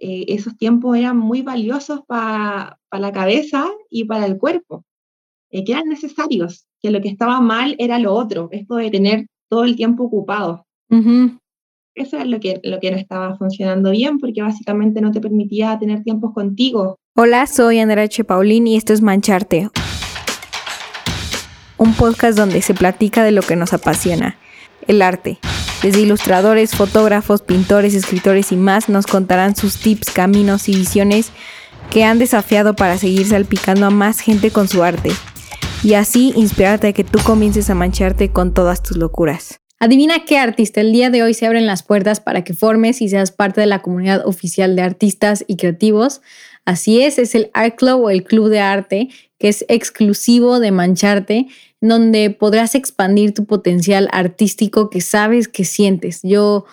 eh, esos tiempos eran muy valiosos para la cabeza y para el cuerpo, eh, que eran necesarios, que lo que estaba mal era lo otro, esto de tener todo el tiempo ocupado. Eso es lo que, lo que no estaba funcionando bien, porque básicamente no te permitía tener tiempos contigo. Hola, soy Andrea H. Paulín y esto es Mancharte, un podcast donde se platica de lo que nos apasiona, el arte. Desde ilustradores, fotógrafos, pintores, escritores y más nos contarán sus tips, caminos y visiones que han desafiado para seguir salpicando a más gente con su arte y así inspirarte a que tú comiences a mancharte con todas tus locuras. Adivina qué artista, el día de hoy se abren las puertas para que formes y seas parte de la comunidad oficial de artistas y creativos. Así es, es el Art Club o el Club de Arte, que es exclusivo de Mancharte, donde podrás expandir tu potencial artístico que sabes que sientes. Yo,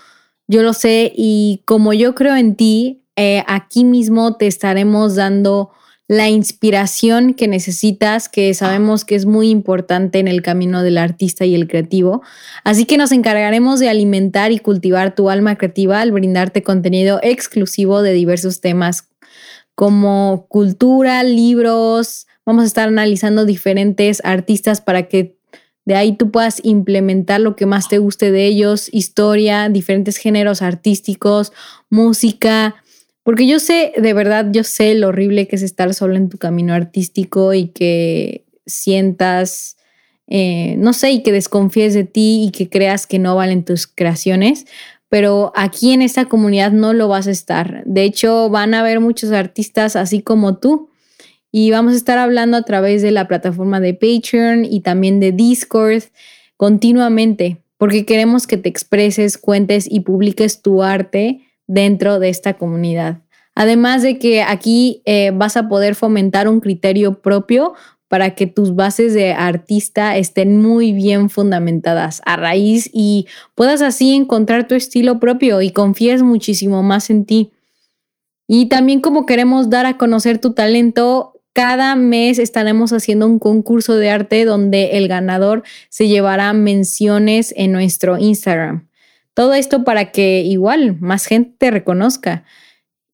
yo lo sé y como yo creo en ti, eh, aquí mismo te estaremos dando la inspiración que necesitas, que sabemos que es muy importante en el camino del artista y el creativo. Así que nos encargaremos de alimentar y cultivar tu alma creativa al brindarte contenido exclusivo de diversos temas como cultura, libros. Vamos a estar analizando diferentes artistas para que de ahí tú puedas implementar lo que más te guste de ellos, historia, diferentes géneros artísticos, música porque yo sé, de verdad, yo sé lo horrible que es estar solo en tu camino artístico y que sientas, eh, no sé, y que desconfíes de ti y que creas que no valen tus creaciones. Pero aquí en esta comunidad no lo vas a estar. De hecho, van a haber muchos artistas así como tú. Y vamos a estar hablando a través de la plataforma de Patreon y también de Discord continuamente, porque queremos que te expreses, cuentes y publiques tu arte dentro de esta comunidad. Además de que aquí eh, vas a poder fomentar un criterio propio para que tus bases de artista estén muy bien fundamentadas a raíz y puedas así encontrar tu estilo propio y confíes muchísimo más en ti. Y también como queremos dar a conocer tu talento, cada mes estaremos haciendo un concurso de arte donde el ganador se llevará menciones en nuestro Instagram. Todo esto para que igual más gente te reconozca.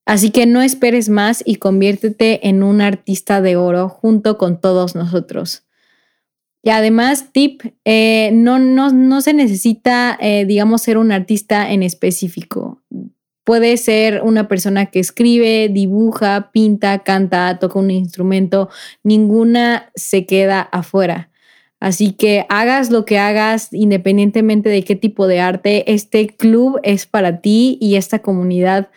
Así que no esperes más y conviértete en un artista de oro junto con todos nosotros. Y además, tip, eh, no, no, se necesita, eh, digamos, ser un artista en específico. Puede ser una persona que escribe, dibuja, pinta, canta, toca un instrumento. Ninguna se queda afuera. Así que hagas lo que hagas, independientemente de qué tipo de arte, este club es para ti y esta comunidad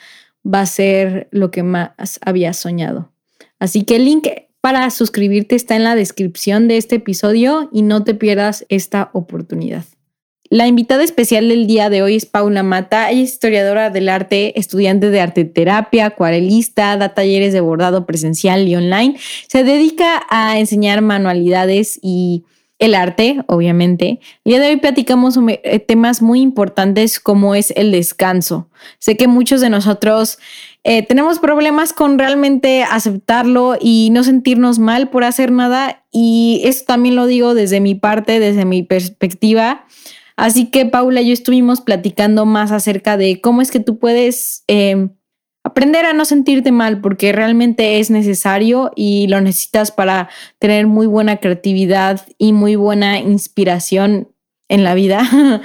va a ser lo que más habías soñado. Así que el link para suscribirte está en la descripción de este episodio y no te pierdas esta oportunidad. La invitada especial del día de hoy es Paula Mata. Ella es historiadora del arte, estudiante de arte terapia, acuarelista, da talleres de bordado presencial y online. Se dedica a enseñar manualidades y el arte, obviamente. El día de hoy platicamos eh, temas muy importantes como es el descanso. Sé que muchos de nosotros eh, tenemos problemas con realmente aceptarlo y no sentirnos mal por hacer nada y eso también lo digo desde mi parte, desde mi perspectiva. Así que Paula y yo estuvimos platicando más acerca de cómo es que tú puedes... Eh, aprender a no sentirte mal porque realmente es necesario y lo necesitas para tener muy buena creatividad y muy buena inspiración en la vida.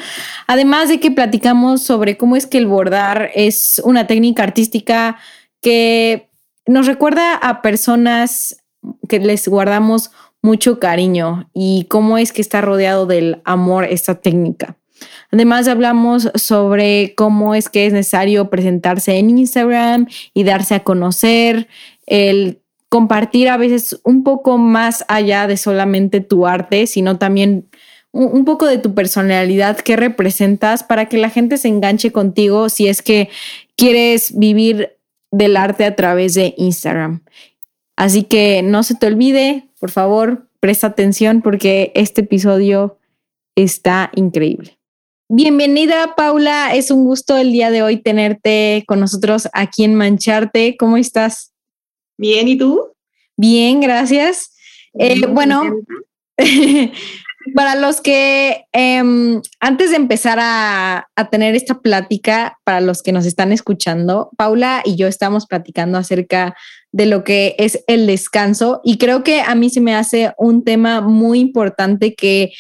Además de que platicamos sobre cómo es que el bordar es una técnica artística que nos recuerda a personas que les guardamos mucho cariño y cómo es que está rodeado del amor esta técnica. Además hablamos sobre cómo es que es necesario presentarse en Instagram y darse a conocer, el compartir a veces un poco más allá de solamente tu arte, sino también un, poco de tu personalidad, qué representas para que la gente se enganche contigo si es que quieres vivir del arte a través de Instagram. Así que no se te olvide, por favor, presta atención porque este episodio está increíble. Bienvenida, Paula. Es un gusto el día de hoy tenerte con nosotros aquí en Mancharte. ¿Cómo estás? Bien, ¿y tú? Bien, gracias. Eh, bueno, para los que em, antes de empezar a, a, tener esta plática, para los que nos están escuchando, Paula y yo estamos platicando acerca de lo que es el descanso y creo que a mí se me hace un tema muy importante que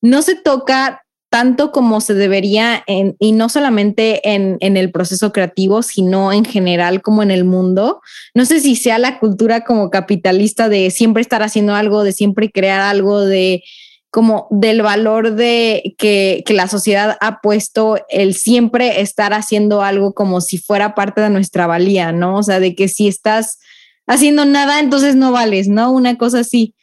no se toca tanto como se debería, y no solamente en, en, el proceso creativo, sino en general como en el mundo. No sé si sea la cultura como capitalista de siempre estar haciendo algo, de siempre crear algo, de como del valor de que, que la sociedad ha puesto el siempre estar haciendo algo como si fuera parte de nuestra valía, ¿no? O sea, de que si estás haciendo nada, entonces no vales, ¿no? Una cosa así.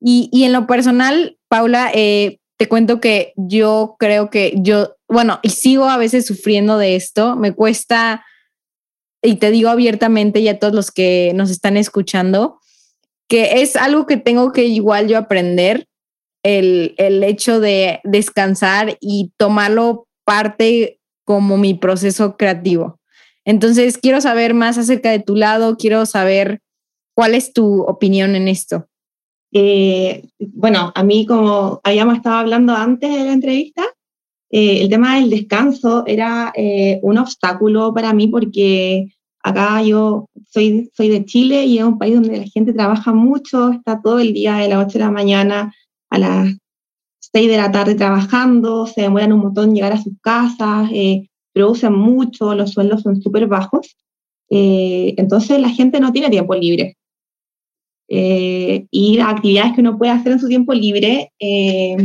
Y, y en lo personal, Paula, eh, te cuento que yo creo que yo, bueno, y sigo a veces sufriendo de esto, me cuesta, y te digo abiertamente y a todos los que nos están escuchando, que es algo que tengo que igual yo aprender, el, el hecho de descansar y tomarlo parte como mi proceso creativo. Entonces, quiero saber más acerca de tu lado, quiero saber cuál es tu opinión en esto. Eh, bueno, a mí como habíamos estado hablando antes de la entrevista, eh, el tema del descanso era eh, un obstáculo para mí porque acá yo soy, soy de Chile y es un país donde la gente trabaja mucho, está todo el día de las 8 de la mañana a las 6 de la tarde trabajando, se demoran un montón llegar a sus casas, producen mucho, los sueldos son súper bajos. entonces la gente no tiene tiempo libre. Eh, y actividades que uno puede hacer en su tiempo libre eh,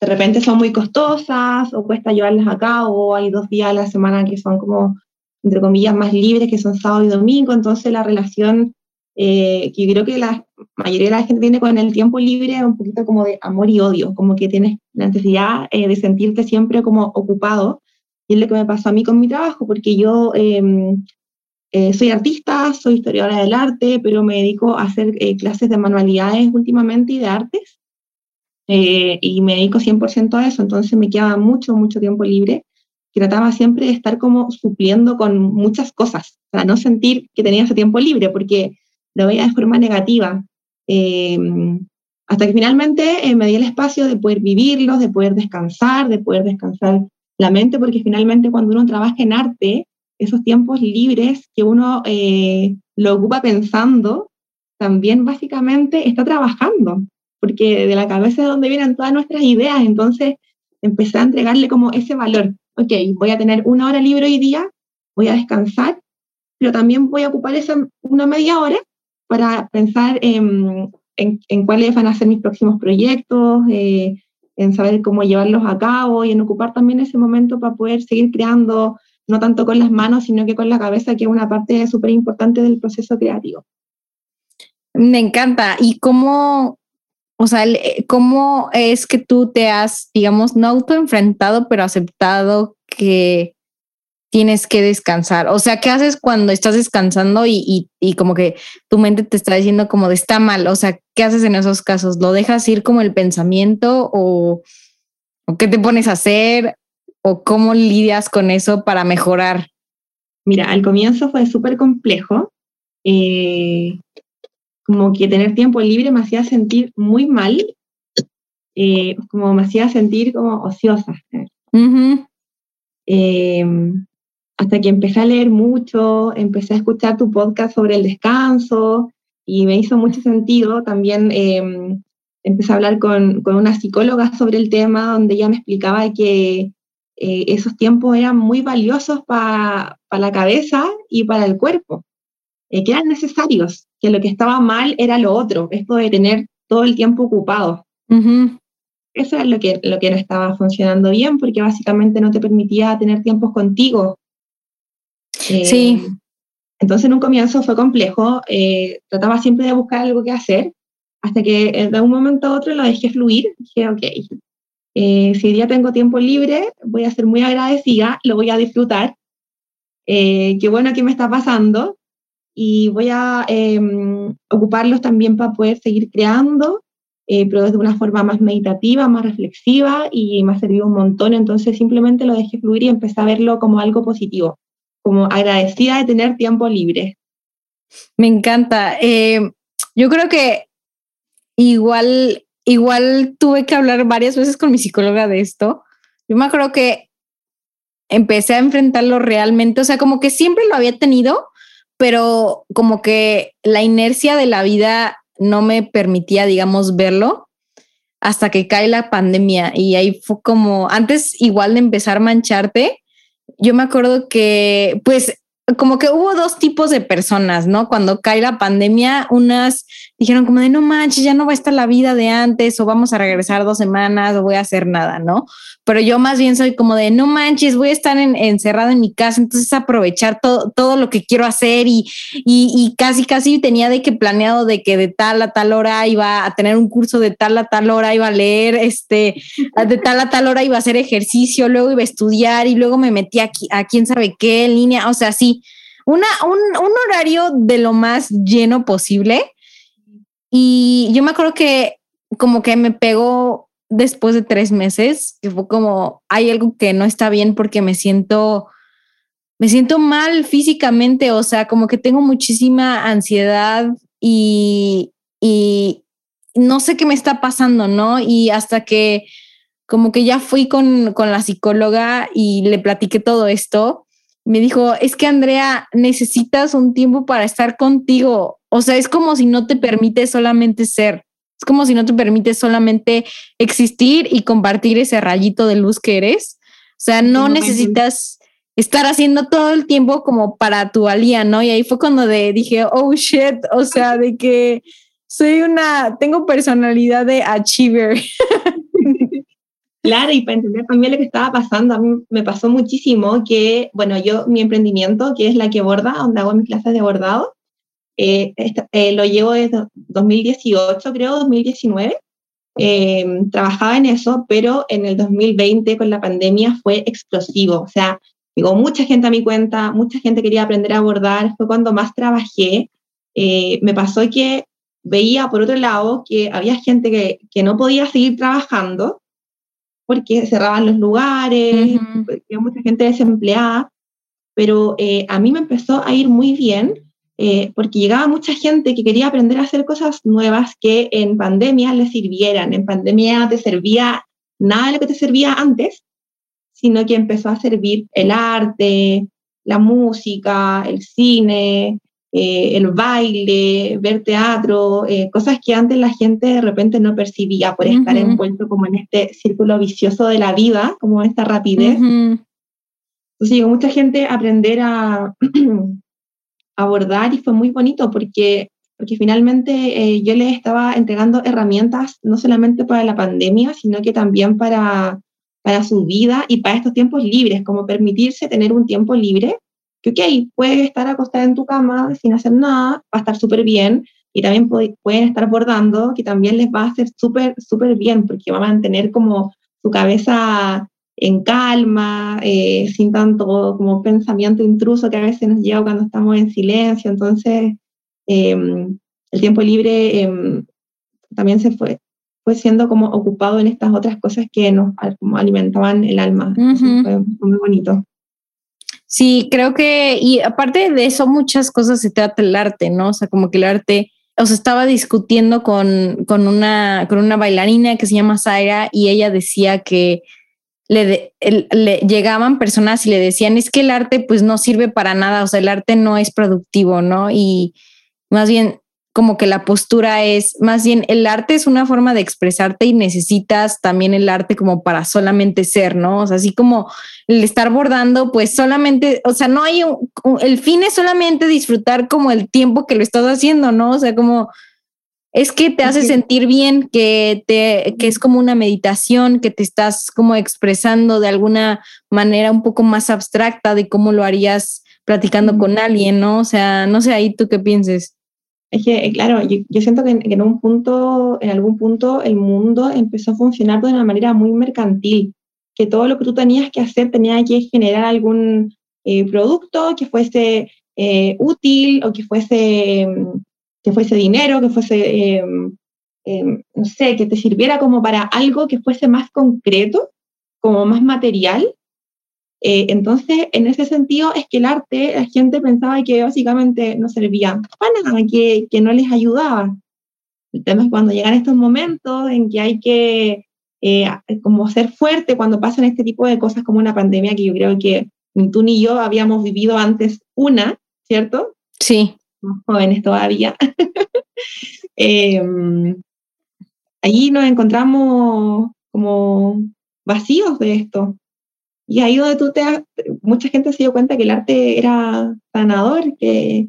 de repente son muy costosas o cuesta llevarlas a cabo, hay dos días a la semana que son como, entre comillas, más libres, que son sábado y domingo, entonces la relación eh, que yo creo que la mayoría de la gente tiene con el tiempo libre es un poquito como de amor y odio, como que tienes la necesidad de sentirte siempre como ocupado, y es lo que me pasó a mí con mi trabajo, porque yo em, eh, soy artista, soy historiadora del arte, pero me dedico a hacer eh, clases de manualidades últimamente y de artes. Eh, y me dedico 100% a eso, entonces me quedaba mucho, mucho tiempo libre. Trataba siempre de estar como supliendo con muchas cosas, para no sentir que tenía ese tiempo libre, porque lo veía de forma negativa. hasta que finalmente me di el espacio de poder vivirlos, de poder descansar, de poder descansar la mente, porque finalmente cuando uno trabaja en arte, esos tiempos libres que uno eh, lo ocupa pensando, también básicamente está trabajando, porque de la cabeza es donde vienen todas nuestras ideas, entonces empecé a entregarle como ese valor. Ok, voy a tener una hora libre hoy día, voy a descansar, pero también voy a ocupar esa una media hora para pensar en, en, cuáles van a ser mis próximos proyectos, eh, en saber cómo llevarlos a cabo y en ocupar también ese momento para poder seguir creando no tanto con las manos, sino que con la cabeza, que es una parte súper importante del proceso creativo. Me encanta. ¿Y cómo, o sea, eh, cómo es que tú te has, digamos, no autoenfrentado, pero aceptado que tienes que descansar? O sea, ¿qué haces cuando estás descansando y, y, como que tu mente te está diciendo como de está mal? O sea, ¿qué haces en esos casos? ¿Lo dejas ir como el pensamiento o, o qué te pones a hacer? O cómo lidias con eso para mejorar? Mira, al comienzo fue súper complejo. Eh, como que tener tiempo libre me hacía sentir muy mal, eh, como me hacía sentir como ociosa. Em, hasta que empecé a leer mucho, empecé a escuchar tu podcast sobre el descanso y me hizo mucho sentido. También em, empecé a hablar con, con, una psicóloga sobre el tema, donde ella me explicaba que eh, esos tiempos eran muy valiosos para la cabeza y para el cuerpo, eh, que eran necesarios, que lo que estaba mal era lo otro, esto de tener todo el tiempo ocupado. Eso es lo que, lo que no estaba funcionando bien, porque básicamente no te permitía tener tiempos contigo. Eh, sí. Entonces en un comienzo fue complejo, trataba siempre de buscar algo que hacer, hasta que de un momento a otro lo dejé fluir, dije, ok, eh, si día tengo tiempo libre, voy a ser muy agradecida, lo voy a disfrutar. Eh, qué bueno que me está pasando y voy a em, ocuparlos también para poder seguir creando, eh, pero de una forma más meditativa, más reflexiva y me ha servido un montón. Entonces simplemente lo dejé fluir y empecé a verlo como algo positivo, como agradecida de tener tiempo libre. Me encanta. yo creo que igual igual tuve que hablar varias veces con mi psicóloga de esto. Yo me acuerdo que empecé a enfrentarlo realmente, o sea, como que siempre lo había tenido, pero como que la inercia de la vida no me permitía, digamos, verlo hasta que cae la pandemia y ahí fue como, antes igual de empezar a mancharte, yo me acuerdo que pues como que hubo dos tipos de personas, ¿no? Cuando cae la pandemia, unas dijeron como de no manches, ya no va a estar la vida de antes o vamos a regresar dos semanas o voy a hacer nada, ¿no? Pero yo más bien soy como de no manches, voy a estar en, encerrada en mi casa, entonces aprovechar todo, todo lo que quiero hacer y, y, casi, casi tenía de que planeado de que de tal a tal hora iba a tener un curso, de tal a tal hora iba a leer, este, de tal a tal hora iba a hacer ejercicio, luego iba a estudiar y luego me metí aquí a quién sabe qué línea, o sea, sí una, un, un horario de lo más lleno posible. Y yo me acuerdo que como que me pegó después de tres meses, que fue como, hay algo que no está bien porque me siento, me siento mal físicamente, o sea, como que tengo muchísima ansiedad y, y no sé qué me está pasando, ¿no? Y hasta que como que ya fui con, con la psicóloga y le platiqué todo esto, me dijo, es que Andrea, necesitas un tiempo para estar contigo. O sea, es como si no te permite solamente ser. Es como si no te permite solamente existir y compartir ese rayito de luz que eres. O sea, no necesitas estar haciendo todo el tiempo como para tu alía, ¿no? Y ahí fue cuando de, dije, oh shit, o sea, de que soy una, tengo personalidad de achiever. Claro, y para entender también lo que estaba pasando, a mí me pasó muchísimo que, bueno, yo, mi emprendimiento, que es la que borda, donde hago mis clases de bordado, eh, eh, lo llevo desde 2018, creo, 2019. Eh, trabajaba en eso, pero en el 2020 con la pandemia fue explosivo. O sea, llegó mucha gente a mi cuenta, mucha gente quería aprender a bordar, fue cuando más trabajé. me pasó que veía por otro lado que había gente que, que no podía seguir trabajando porque cerraban los lugares, había mucha gente desempleada, pero eh, a mí me empezó a ir muy bien eh, porque llegaba mucha gente que quería aprender a hacer cosas nuevas que en pandemia le sirvieran. En pandemia te servía nada de lo que te servía antes, sino que empezó a servir el arte, la música, el cine, eh, el baile, ver teatro, eh, cosas que antes la gente de repente no percibía por estar envuelto como en este círculo vicioso de la vida, como esta rapidez. Entonces llegó mucha gente a aprender a abordar y fue muy bonito porque, porque finalmente eh, yo les estaba entregando herramientas no solamente para la pandemia, sino que también para, para su vida y para estos tiempos libres, como permitirse tener un tiempo libre que, ok, puedes estar acostada en tu cama sin hacer nada, va a estar súper bien, y también pueden estar bordando, que también les va a hacer súper, súper bien, porque va a mantener como su cabeza en calma, eh, sin tanto como pensamiento intruso que a veces nos llega cuando estamos en silencio. Entonces, em, el tiempo libre em, también se fue, fue siendo como ocupado en estas otras cosas que nos como alimentaban el alma. fue muy bonito. Sí, creo que, y aparte de eso, muchas cosas se trata el arte, ¿no? O sea, como que el arte, o sea, estaba discutiendo con, con, una, con una bailarina que se llama Zaira y ella decía que le, le, llegaban personas y le decían, es que el arte pues no sirve para nada, o sea, el arte no es productivo, ¿no? Y más bien como que la postura es, más bien el arte es una forma de expresarte y necesitas también el arte como para solamente ser, ¿no? O sea, así como el estar bordando, pues solamente, o sea, no hay, un, el fin es solamente disfrutar como el tiempo que lo estás haciendo, ¿no? O sea, como es que te hace sentir bien, que, te, que es como una meditación, que te estás como expresando de alguna manera un poco más abstracta de cómo lo harías platicando con alguien, ¿no? O sea, no sé ahí tú qué pienses. Es que, eh, claro, yo, siento que en, algún punto, el mundo empezó a funcionar de una manera muy mercantil, que todo lo que tú tenías que hacer tenía que generar algún eh, producto que fuese eh, útil o que fuese, mm, que fuese dinero, que fuese, em, no sé, que te sirviera como para algo que fuese más concreto, como más material, eh, entonces, en ese sentido, es que el arte, la gente pensaba que básicamente no servía para nada, que, que no les ayudaba. El tema es cuando llegan estos momentos en que hay que eh, como ser fuerte cuando pasan este tipo de cosas como una pandemia que yo creo que ni tú ni yo habíamos vivido antes una, ¿cierto? Sí. Somos jóvenes todavía. eh, allí nos encontramos como vacíos de esto. Y ahí donde tú te mucha gente se dio cuenta que el arte era sanador, que,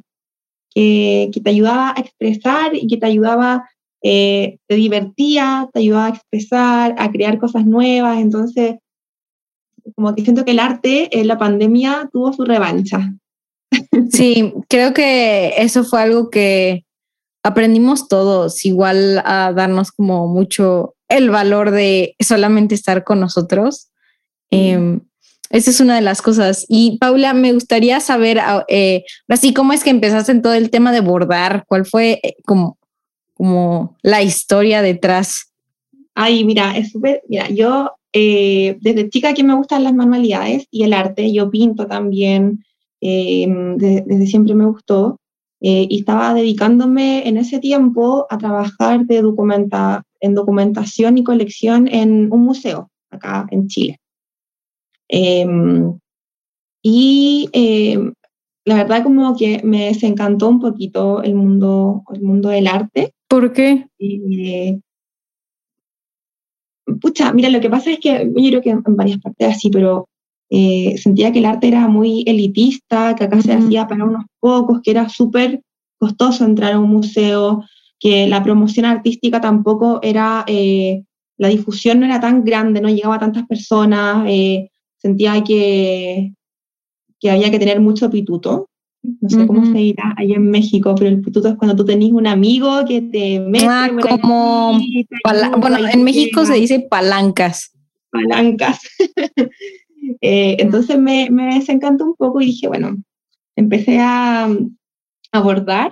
que, te ayudaba a expresar y que te ayudaba, eh, te divertía, te ayudaba a expresar, a crear cosas nuevas. Entonces, como que siento que el arte en la pandemia tuvo su revancha. Sí, creo que eso fue algo que aprendimos todos, igual a darnos como mucho el valor de solamente estar con nosotros. Em, esa es una de las cosas. Y Paula, me gustaría saber, ah, eh, así cómo es que empezaste en todo el tema de bordar, cuál fue eh, como, como la historia detrás. Ay, mira, es súper, mira, yo eh, desde chica que me gustan las manualidades y el arte, yo pinto también, em, desde siempre me gustó. y estaba dedicándome en ese tiempo a trabajar de documenta, en documentación y colección en un museo acá en Chile. Em, y em, la verdad como que me desencantó un poquito el mundo, el mundo del arte. ¿Por qué? Eh, pucha, mira, lo que pasa es que yo creo que en varias partes así, pero eh, sentía que el arte era muy elitista, que acá se hacía para unos pocos, que era súper costoso entrar a un museo, que la promoción artística tampoco era, eh, la difusión no era tan grande, no llegaba a tantas personas, eh, sentía que, que había que tener mucho pituto. No sé cómo se dirá allá en México, pero el pituto es cuando tú tenés un amigo que te mete. Ah, como. bueno, en México se dice palancas. Palancas. Eh, entonces me, me desencantó un poco y dije, bueno, empecé a abordar,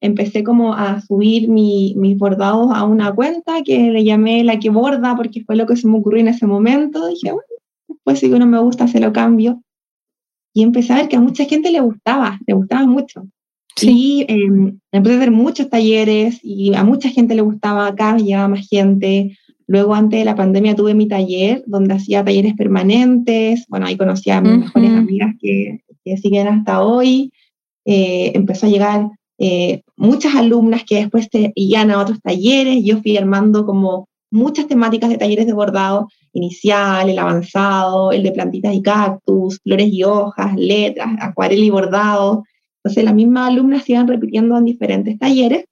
empecé como a subir mi, mis bordados a una cuenta que le llamé la que borda porque fue lo que se me ocurrió en ese momento. Dije, bueno, pues si uno me gusta, se lo cambio. Y empecé a ver que a mucha gente le gustaba, le gustaba mucho. Sí. Y em, empecé a hacer muchos talleres y a mucha gente le gustaba, acá me llevaba más gente. Luego, antes de la pandemia, tuve mi taller donde hacía talleres permanentes. Bueno, ahí conocí a mis mejores amigas que, que, siguen hasta hoy. Eh, empezó a llegar eh, muchas alumnas que después te iban a otros talleres. Yo fui armando como muchas temáticas de talleres de bordado inicial, el avanzado, el de plantitas y cactus, flores y hojas, letras, acuarela y bordado. Entonces las mismas alumnas se iban repitiendo en diferentes talleres.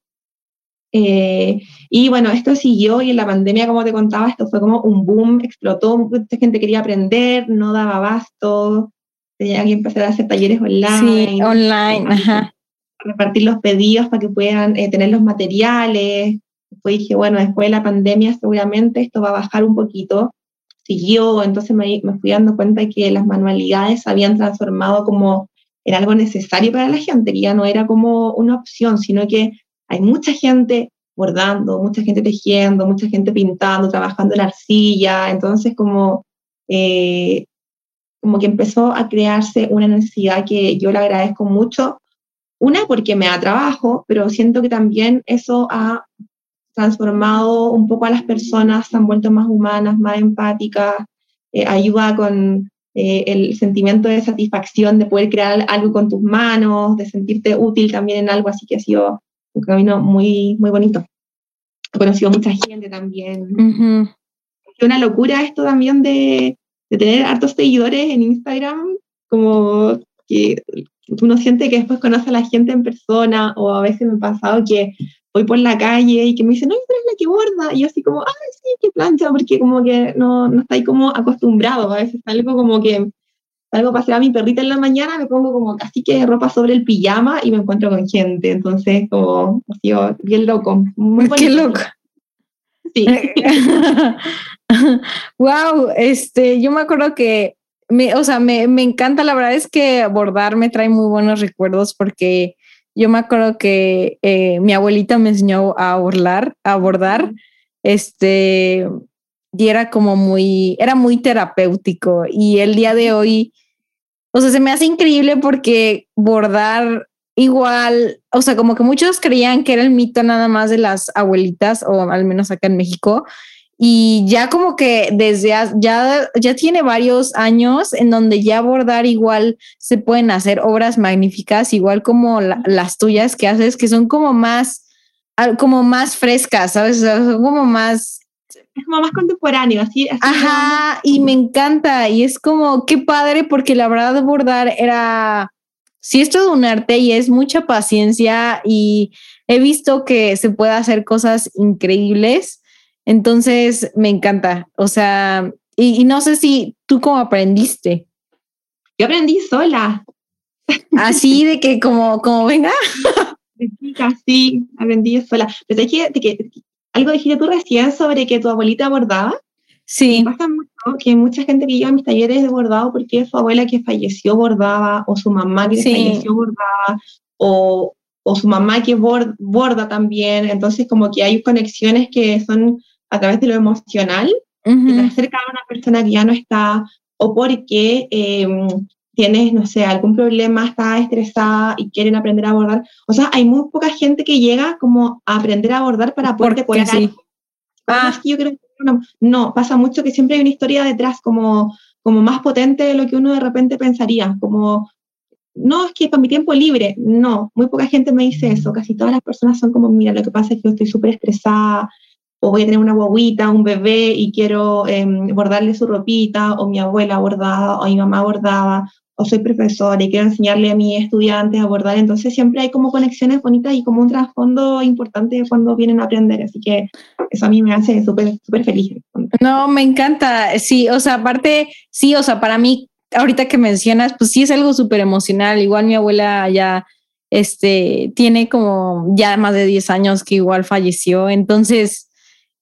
Eh, y bueno, esto siguió y en la pandemia, como te contaba, esto fue como un boom, explotó, mucha gente quería aprender, no daba abasto, tenía que empezar a hacer talleres online. Sí, online, ajá. Repartir los pedidos para que puedan eh, tener los materiales. Después dije, bueno, después de la pandemia seguramente esto va a bajar un poquito siguió, entonces me, fui dando cuenta que las manualidades se habían transformado como en algo necesario para la gente, que ya no era como una opción, sino que hay mucha gente bordando, mucha gente tejiendo, mucha gente pintando, trabajando en arcilla, entonces como, eh, como que empezó a crearse una necesidad que yo le agradezco mucho, una porque me da trabajo, pero siento que también eso ha transformado un poco a las personas, se han vuelto más humanas, más empáticas, eh, ayuda con eh, el sentimiento de satisfacción de poder crear algo con tus manos, de sentirte útil también en algo, así que ha sido un camino muy, muy bonito. He conocido mucha gente también. Es una locura esto también de, de tener hartos seguidores en Instagram, como que uno siente que después conoce a la gente en persona, o a veces me ha pasado que voy por la calle y que me dicen, no, pero es la que borda. Y yo así como, ay, sí, qué plancha, porque como que no, no ahí como acostumbrado. A veces algo como que salgo a pasear a mi perrita en la mañana, me pongo como casi que ropa sobre el pijama y me encuentro con gente. Entonces, como, así, bien loco. Muy Qué loco. Sí. wow, este, yo me acuerdo que, me, o sea, me, me encanta, la verdad es que bordar me trae muy buenos recuerdos porque yo me acuerdo que eh, mi abuelita me enseñó a bordar, a bordar, este, y era como muy, era muy terapéutico. Y el día de hoy, o sea, se me hace increíble porque bordar igual, o sea, como que muchos creían que era el mito nada más de las abuelitas, o al menos acá en México, y ya como que desde ya, ya tiene varios años en donde ya bordar igual se pueden hacer obras magníficas, igual como las tuyas que haces, que son como más, como más frescas, ¿sabes? son como más... Es como más contemporáneo, así. Ajá, y me encanta, y es como, qué padre, porque la verdad bordar era, sí es todo un arte y es mucha paciencia y he visto que se puede hacer cosas increíbles entonces, me encanta. O sea, y, no sé si tú cómo aprendiste. Yo aprendí sola. Así de que como, como venga. sí, aprendí sola. Pero es que, que algo dijiste tú recién sobre que tu abuelita bordaba. Sí. Me pasa mucho que mucha gente que lleva a mis talleres de bordado porque su abuela que falleció bordaba, o su mamá que falleció bordaba, o, o su mamá que borda también. Entonces, como que hay conexiones que son a través de lo emocional, que te acerca a una persona que ya no está, o porque em, tienes, no sé, algún problema, está estresada y quieren aprender a abordar. O sea, hay muy poca gente que llega como a aprender a abordar para poder curar sí. Ah. yo creo que no, no, pasa mucho que siempre hay una historia detrás como, como más potente de lo que uno de repente pensaría, como no, es que para mi tiempo libre, no, muy poca gente me dice eso, casi todas las personas son como, mira, lo que pasa es que yo estoy súper estresada, o voy a tener una guaguita, un bebé y quiero em, bordarle su ropita, o mi abuela bordaba, o mi mamá bordaba, o soy profesora y quiero enseñarle a mis estudiantes a bordar. Entonces siempre hay como conexiones bonitas y como un trasfondo importante cuando vienen a aprender. Así que eso a mí me hace súper, súper feliz. No, me encanta. Sí, o sea, aparte, sí, o sea, para mí, ahorita que mencionas, pues sí es algo súper emocional. Igual mi abuela ya este, tiene como ya más de 10 años que igual falleció. Entonces,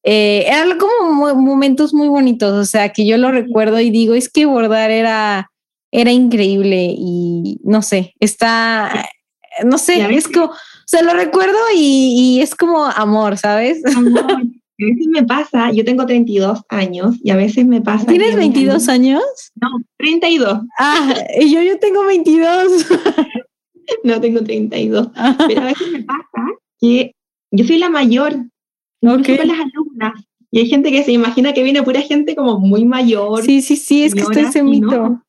eh, eran como momentos muy bonitos, o sea, que yo lo recuerdo y digo, es que bordar era, era increíble y no sé, está, no sé, es como, o sea, lo recuerdo y, es como amor, ¿sabes? A veces me pasa, yo tengo 32 años y a veces me pasa. ¿Tienes 22 años? No, 32. Ah, y yo, yo tengo 22. no, tengo 32. Pero a veces me pasa que yo soy la mayor Okay. Con las alumnas. Y hay gente que se imagina que viene pura gente como muy mayor. Sí, sí, sí, es que está ese mito.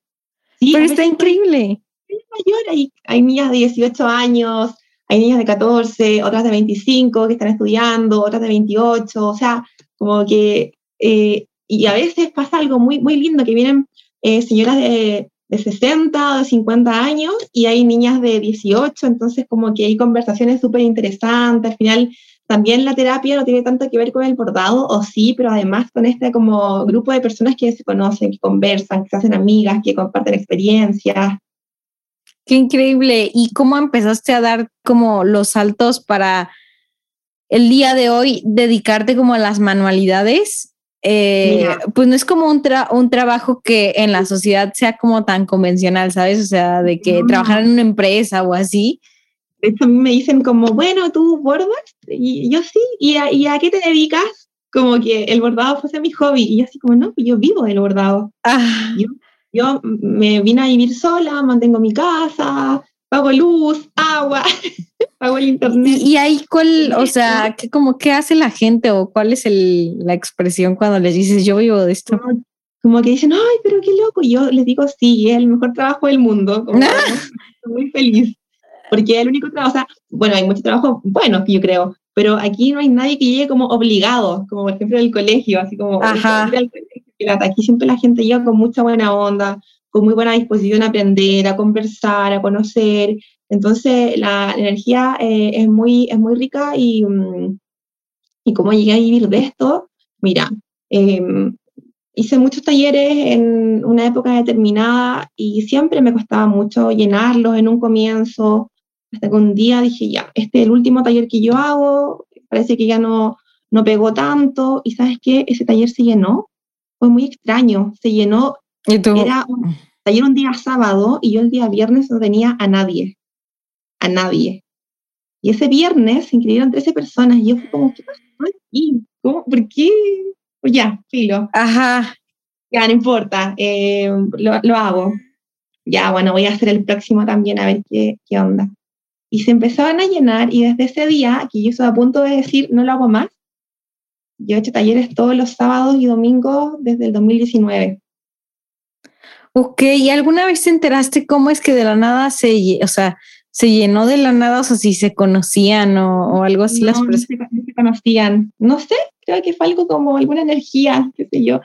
Sí, Pero está increíble. mayor, hay, hay niñas de 18 años, hay niñas de 14, otras de 25 que están estudiando, otras de 28, o sea, como que, eh, y a veces pasa algo muy, muy lindo, que vienen eh, señoras de, de 60 o de 50 años y hay niñas de 18, entonces como que hay conversaciones súper interesantes, al final también la terapia no tiene tanto que ver con el bordado, o sí, pero además con este como grupo de personas que se conocen, que conversan, que se hacen amigas, que comparten experiencias. Qué increíble. ¿Y cómo empezaste a dar como los saltos para el día de hoy dedicarte como a las manualidades? Eh, pues no es como un, un trabajo que en la sociedad sea como tan convencional, ¿sabes? O sea, de que trabajar en una empresa o así, de hecho, a mí me dicen como, bueno, ¿tú bordas? Y yo sí, ¿y a, ¿y a qué te dedicas? Como que el bordado fuese mi hobby. Y yo así como, no, yo vivo del bordado. Ah. Yo, yo me vine a vivir sola, mantengo mi casa, pago luz, agua, pago el internet. ¿Y, ahí cuál, o sea, ¿qué, como, qué hace la gente o cuál es el, la expresión cuando les dices yo vivo de esto? Como, que dicen, ay, pero qué loco. Y yo les digo, sí, es el mejor trabajo del mundo. Como, estoy muy feliz porque el único trabajo, o sea, bueno, hay mucho trabajo bueno, yo creo, pero aquí no hay nadie que llegue como obligado, como por ejemplo en el colegio, así como Ajá. aquí siempre la gente llega con mucha buena onda, con muy buena disposición a aprender, a conversar, a conocer. Entonces la energía eh, es, muy, es muy rica y, mm, y cómo llegué a vivir de esto, mira, em, hice muchos talleres en una época determinada y siempre me costaba mucho llenarlos en un comienzo, hasta que un día dije, ya, este es el último taller que yo hago, parece que ya no, no pegó tanto, y sabes qué, ese taller se llenó, fue muy extraño, se llenó, era un taller un día sábado y yo el día viernes no tenía a nadie, a nadie. Y ese viernes se inscribieron 13 personas y yo fui como, ¿qué pasó aquí? ¿Cómo? ¿Por qué? Pues ya, filo. Ajá. Ya, no importa, eh, lo, lo, hago. Ya, bueno, voy a hacer el próximo también a ver qué, qué onda. Y se empezaban a llenar y desde ese día, que yo estoy a punto de decir, no lo hago más, yo he hecho talleres todos los sábados y domingos desde el 2019. Ok, ¿y alguna vez te enteraste cómo es que de la nada se, o sea, se llenó de la nada, o sea, si se conocían o, algo así las personas? No, se, conocían. No sé, creo que fue algo como alguna energía, qué sé yo.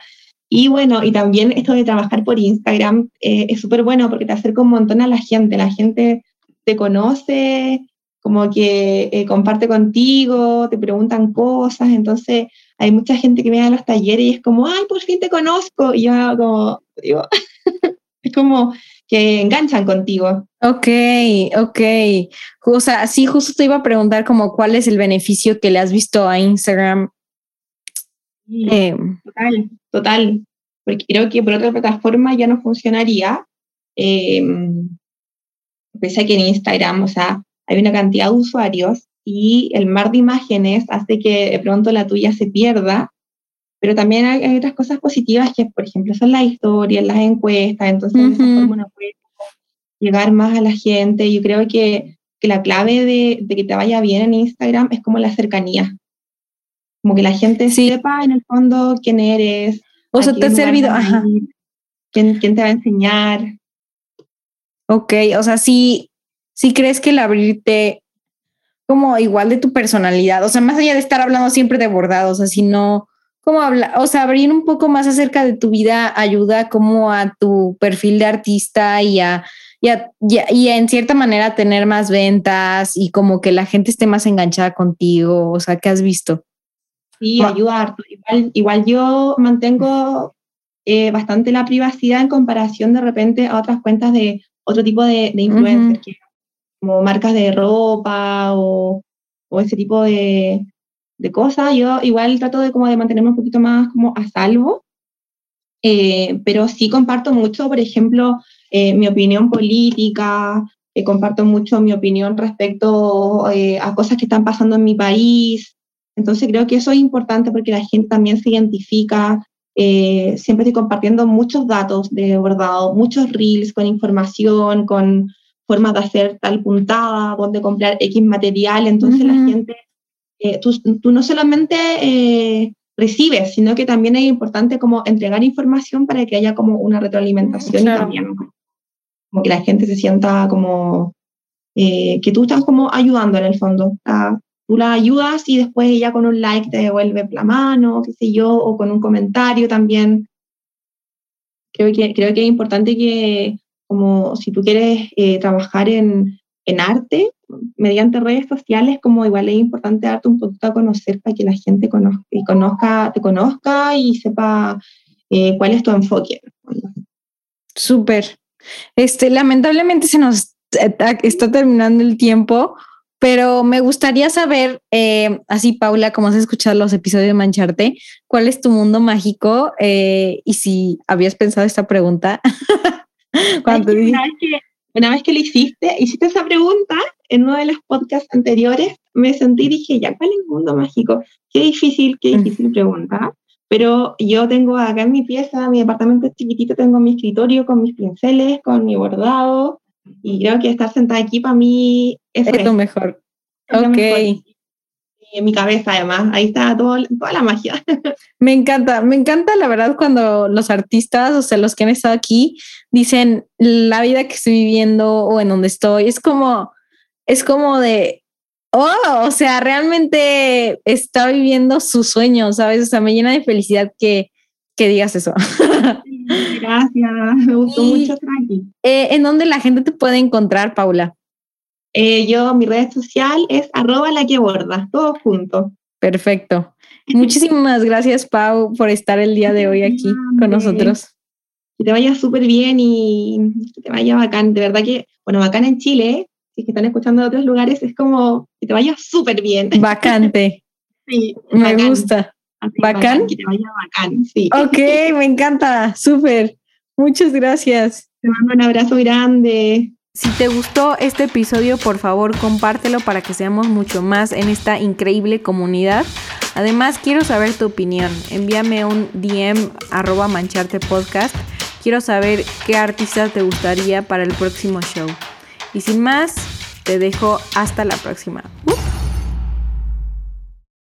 Y bueno, y también esto de trabajar por Instagram eh, es súper bueno porque te acerca un montón a la gente. La gente te conoce, como que eh, comparte contigo, te preguntan cosas. Entonces, hay mucha gente que viene a los talleres y es como, ay, por fin te conozco. Y yo como, digo, es como que enganchan contigo. Ok, ok. O sea, sí, justo te iba a preguntar como cuál es el beneficio que le has visto a Instagram. Eh, total, total. Porque creo que por otra plataforma ya no funcionaría. Eh, pese a que en Instagram, o sea, hay una cantidad de usuarios y el mar de imágenes hace que de pronto la tuya se pierda, pero también hay, otras cosas positivas que, por ejemplo, son las historias, las encuestas, entonces de esa forma uno puede llegar más a la gente. Yo creo que, que la clave de, de, que te vaya bien en Instagram es como la cercanía, como que la gente sepa en el fondo quién eres. O sea, te ha servido, ajá. Quién, quién te va a enseñar. Ok, o sea, sí, sí crees que el abrirte como igual de tu personalidad, o sea, más allá de estar hablando siempre de bordados, o sea, sino como hablar, o sea, abrir un poco más acerca de tu vida ayuda como a tu perfil de artista y a, y, y, en cierta manera tener más ventas y como que la gente esté más enganchada contigo, o sea, ¿qué has visto? Sí, ayudar. Igual, igual yo mantengo eh, bastante la privacidad en comparación de repente a otras cuentas de otro tipo de, de influencers, como marcas de ropa o, o ese tipo de, de, cosas. Yo igual trato de, como de mantenerme un poquito más como a salvo, eh, pero sí comparto mucho, por ejemplo, eh, mi opinión política, eh, comparto mucho mi opinión respecto a cosas que están pasando en mi país. Entonces creo que eso es importante porque la gente también se identifica, eh, siempre estoy compartiendo muchos datos de bordado, muchos reels con información, con formas de hacer tal puntada, dónde comprar X material. Entonces la gente, eh, tú, tú, no solamente eh, recibes, sino que también es importante como entregar información para que haya como una retroalimentación y también como que la gente se sienta como que tú estás como ayudando en el fondo a, tú la ayudas y después ella con un like te devuelve la mano, qué sé yo, o con un comentario también. Creo que, creo que es importante que, como si tú quieres eh, trabajar en, en, arte mediante redes sociales, como igual es importante darte un poquito a conocer para que la gente conozca, y conozca te conozca y sepa eh, cuál es tu enfoque. Súper. Este, lamentablemente se nos eh, está terminando el tiempo, pero me gustaría saber, eh, así Paula, como has escuchado los episodios de Mancharte, ¿cuál es tu mundo mágico? Eh, y si habías pensado esta pregunta. Cuando una, vez que, una vez que le hiciste, hiciste esa pregunta en uno de los podcasts anteriores, me sentí y dije, ya, ¿cuál es el mundo mágico? Qué difícil, qué difícil pregunta. Pero yo tengo acá en mi pieza, mi departamento es chiquitito, tengo mi escritorio con mis pinceles, con mi bordado, y creo que estar sentada aquí para mí es, lo mejor. ok. en mi cabeza además, ahí está todo, toda la magia. Me encanta, me encanta la verdad cuando los artistas, o sea, los que han estado aquí, dicen la vida que estoy viviendo o en donde estoy, es como, es como de, oh, o sea, realmente está viviendo su sueño, ¿sabes? O sea, me llena de felicidad que, que digas eso. Gracias, me gustó mucho estar eh, ¿En dónde la gente te puede encontrar, Paula? Eh, yo, mi red social es arroba la que borda, todo junto. Perfecto. Muchísimas gracias, Pau, por estar el día de hoy aquí con nosotros. Que te vaya súper bien y que te vaya bacán. De verdad que, bueno, bacán en Chile, si es que están escuchando de otros lugares, es como que te vaya súper bien. Bacante. sí, me gusta. ¿Bacán? Que te vaya bacán, sí. Ok, me encanta, súper. Muchas gracias. Te mando un abrazo grande. Si te gustó este episodio, por favor compártelo para que seamos mucho más en esta increíble comunidad. Además, quiero saber tu opinión. Envíame un DM arroba mancharte podcast. Quiero saber qué artista te gustaría para el próximo show. Y sin más, Te dejo hasta la próxima.